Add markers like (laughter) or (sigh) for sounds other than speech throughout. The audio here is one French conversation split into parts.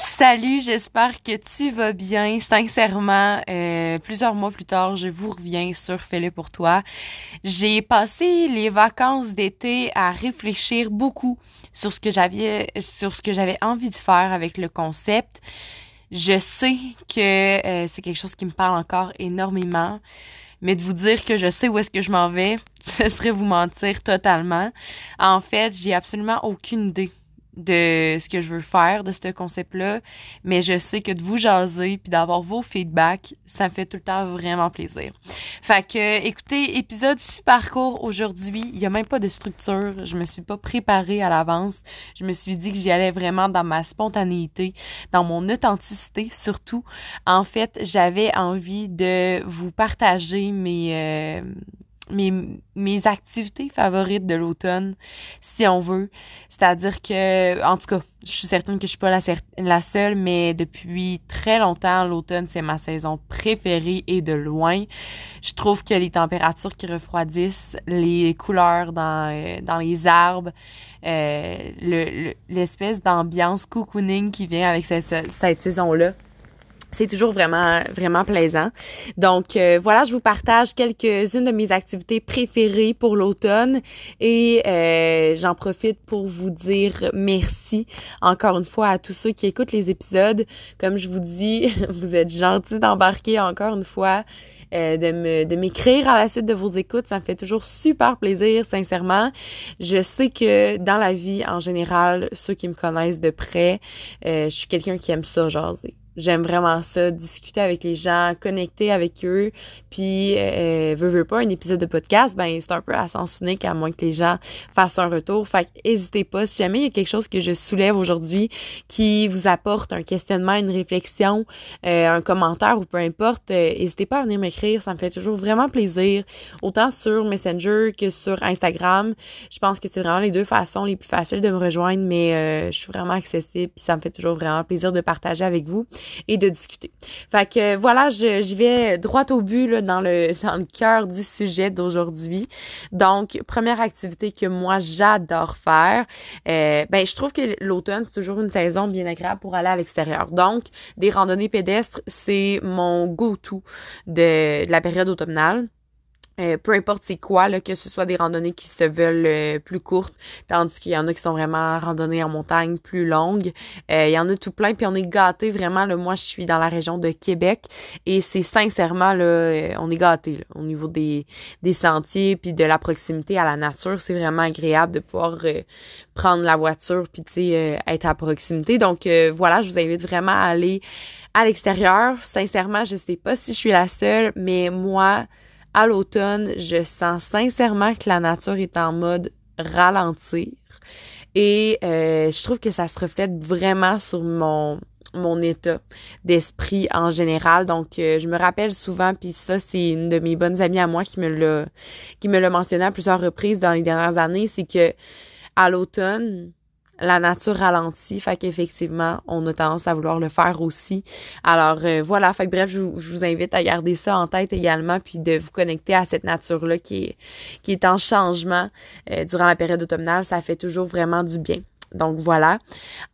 Salut, j'espère que tu vas bien. Sincèrement, euh, plusieurs mois plus tard, je vous reviens sur Fais-le pour toi. J'ai passé les vacances d'été à réfléchir beaucoup sur ce que j'avais, sur ce que j'avais envie de faire avec le concept. Je sais que euh, c'est quelque chose qui me parle encore énormément, mais de vous dire que je sais où est-ce que je m'en vais, (laughs) ce serait vous mentir totalement. En fait, j'ai absolument aucune idée de ce que je veux faire de ce concept-là, mais je sais que de vous jaser puis d'avoir vos feedbacks, ça me fait tout le temps vraiment plaisir. Fait que, écoutez, épisode super court aujourd'hui. Il y a même pas de structure. Je me suis pas préparée à l'avance. Je me suis dit que j'y allais vraiment dans ma spontanéité, dans mon authenticité surtout. En fait, j'avais envie de vous partager mes euh, mes, mes activités favorites de l'automne, si on veut. C'est-à-dire que, en tout cas, je suis certaine que je suis pas la, seule, mais depuis très longtemps, l'automne, c'est ma saison préférée et de loin. Je trouve que les températures qui refroidissent, les couleurs dans, euh, dans les arbres, euh, l'espèce le, d'ambiance cocooning qui vient avec cette, cette saison-là, c'est toujours vraiment vraiment plaisant. Donc euh, voilà, je vous partage quelques-unes de mes activités préférées pour l'automne et euh, j'en profite pour vous dire merci encore une fois à tous ceux qui écoutent les épisodes. Comme je vous dis, (laughs) vous êtes gentils d'embarquer encore une fois. Euh, de me de m'écrire à la suite de vos écoutes, ça me fait toujours super plaisir, sincèrement. Je sais que dans la vie en général, ceux qui me connaissent de près, je suis quelqu'un qui aime ça jaser. J'aime vraiment ça, discuter avec les gens, connecter avec eux. Puis, euh, veux, veux pas, un épisode de podcast, ben c'est un peu à sens unique, à moins que les gens fassent un retour. Fait que n'hésitez pas, si jamais il y a quelque chose que je soulève aujourd'hui qui vous apporte un questionnement, une réflexion, euh, un commentaire ou peu importe, euh, n'hésitez pas à venir m'écrire, ça me fait toujours vraiment plaisir. Autant sur Messenger que sur Instagram. Je pense que c'est vraiment les deux façons les plus faciles de me rejoindre, mais euh, je suis vraiment accessible puis ça me fait toujours vraiment plaisir de partager avec vous et de discuter. Fait que voilà, j'y vais droit au but là, dans le (laughs) dans le cœur du sujet d'aujourd'hui. Donc première activité que moi j'adore faire, euh, ben je trouve que l'automne c'est toujours une saison bien agréable pour aller à l'extérieur. Donc des randonnées pédestres, c'est mon go-to de, de la période automnale. Euh, peu importe c'est quoi, là, que ce soit des randonnées qui se veulent euh, plus courtes, tandis qu'il y en a qui sont vraiment randonnées en montagne plus longues. Euh, il y en a tout plein, puis on est gâtés vraiment. Là, moi, je suis dans la région de Québec et c'est sincèrement là, on est gâtés au niveau des, des sentiers puis de la proximité à la nature. C'est vraiment agréable de pouvoir prendre la voiture puis tu être à proximité. Donc voilà, je vous invite vraiment à aller à l'extérieur. Sincèrement, je sais pas si je suis la seule, mais moi à l'automne, je sens sincèrement que la nature est en mode ralentir. Et euh, je trouve que ça se reflète vraiment sur mon mon état d'esprit en général. Donc, euh, je me rappelle souvent, puis ça, c'est une de mes bonnes amies à moi qui me l'a qui me l'a mentionné à plusieurs reprises dans les dernières années, c'est que à l'automne, la nature ralentit, fait qu'effectivement, on a tendance à vouloir le faire aussi. Alors euh, voilà, fait que bref, je, vous invite à garder ça en tête également, puis de vous connecter à cette nature-là qui est, qui est en changement euh, durant la période automnale, ça fait toujours vraiment du bien. Donc voilà.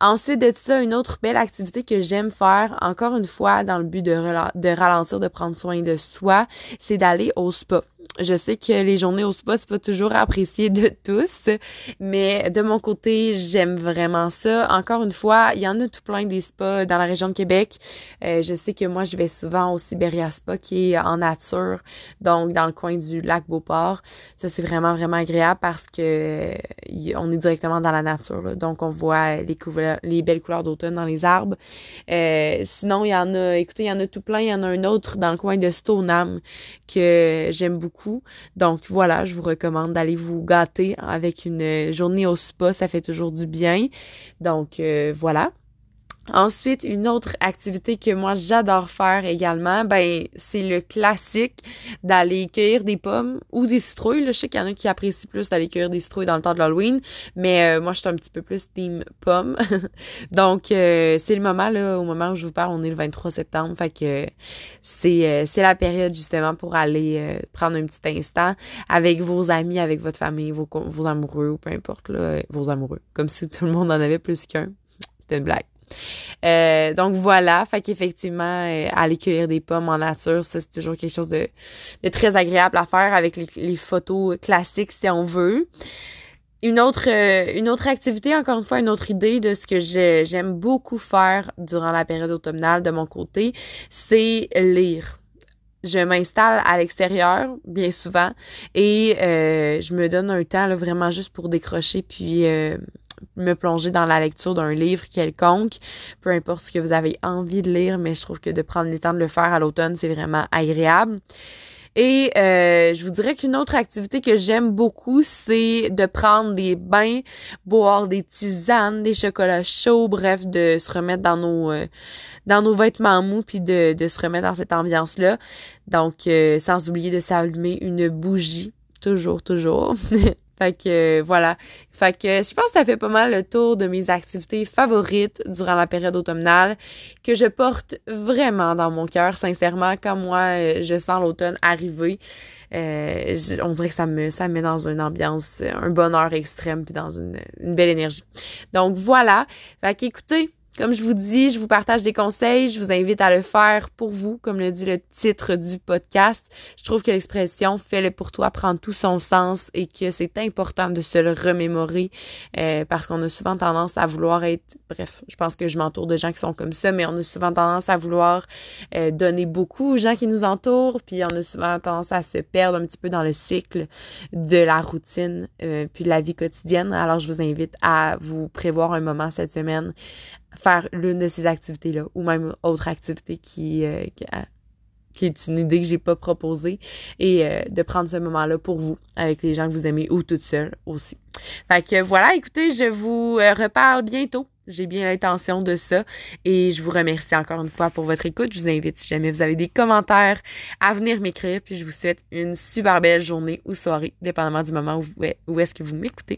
Ensuite de ça, une autre belle activité que j'aime faire, encore une fois, dans le but de, de ralentir, de prendre soin de soi, c'est d'aller au spa je sais que les journées au spa, c'est pas toujours apprécié de tous, mais de mon côté, j'aime vraiment ça. Encore une fois, il y en a tout plein des spas dans la région de Québec. Euh, je sais que moi, je vais souvent au Siberia Spa qui est en nature, donc dans le coin du lac Beauport. Ça, c'est vraiment, vraiment agréable parce que on est directement dans la nature. Donc, on voit les, les belles couleurs d'automne dans les arbres. Euh, sinon, il y en a, écoutez, il y en a tout plein. Il y en a un autre dans le coin de Stoneham que j'aime beaucoup donc voilà, je vous recommande d'aller vous gâter avec une journée au spa, ça fait toujours du bien. Donc euh, voilà. Ensuite, une autre activité que moi j'adore faire également, ben c'est le classique d'aller cueillir des pommes ou des citrouilles. je sais qu'il y en a qui apprécient plus d'aller cueillir des citrouilles dans le temps de l'Halloween, mais euh, moi je suis un petit peu plus team pommes. (laughs) Donc euh, c'est le moment là, au moment où je vous parle, on est le 23 septembre, fait que c'est euh, c'est la période justement pour aller prendre un petit instant avec vos amis, avec votre famille, vos vos amoureux ou peu importe là, vos amoureux, comme si tout le monde en avait plus qu'un. C'était une blague. Euh, donc voilà, fait qu'effectivement, euh, aller cueillir des pommes en nature, ça c'est toujours quelque chose de, de, très agréable à faire avec les, les photos classiques si on veut. Une autre, euh, une autre activité, encore une fois, une autre idée de ce que j'aime beaucoup faire durant la période automnale de mon côté, c'est lire je m'installe à l'extérieur bien souvent et euh, je me donne un temps là, vraiment juste pour décrocher puis euh, me plonger dans la lecture d'un livre quelconque, peu importe ce que vous avez envie de lire, mais je trouve que de prendre le temps de le faire à l'automne, c'est vraiment agréable. Et euh, je vous dirais qu'une autre activité que j'aime beaucoup, c'est de prendre des bains, boire des tisanes, des chocolats chauds, bref, de se remettre dans nos euh, dans nos vêtements mous puis de, de se remettre dans cette ambiance-là. Donc, euh, sans oublier de s'allumer une bougie. Toujours, toujours. (laughs) Fait que voilà. Fait que je pense que ça fait pas mal le tour de mes activités favorites durant la période automnale que je porte vraiment dans mon cœur, sincèrement. Quand moi, euh, je sens l'automne arriver, euh, on dirait que ça me, ça me met dans une ambiance, un bonheur extrême puis dans une, une belle énergie. Donc voilà. Fait qu'écoutez, comme je vous dis, je vous partage des conseils, je vous invite à le faire pour vous, comme le dit le titre du podcast. Je trouve que l'expression fais-le pour toi prend tout son sens et que c'est important de se le remémorer euh, parce qu'on a souvent tendance à vouloir être, bref, je pense que je m'entoure de gens qui sont comme ça, mais on a souvent tendance à vouloir euh, donner beaucoup aux gens qui nous entourent, puis on a souvent tendance à se perdre un petit peu dans le cycle de la routine euh, puis de la vie quotidienne. Alors je vous invite à vous prévoir un moment cette semaine faire l'une de ces activités-là ou même autre activité qui, euh, qui, est une idée que j'ai pas proposée et euh, de prendre ce moment-là pour vous avec les gens que vous aimez ou toute seule aussi. Fait que voilà, écoutez, je vous euh, reparle bientôt. J'ai bien l'intention de ça et je vous remercie encore une fois pour votre écoute. Je vous invite, si jamais vous avez des commentaires, à venir m'écrire. Puis je vous souhaite une super belle journée ou soirée, dépendamment du moment où, où est-ce que vous m'écoutez.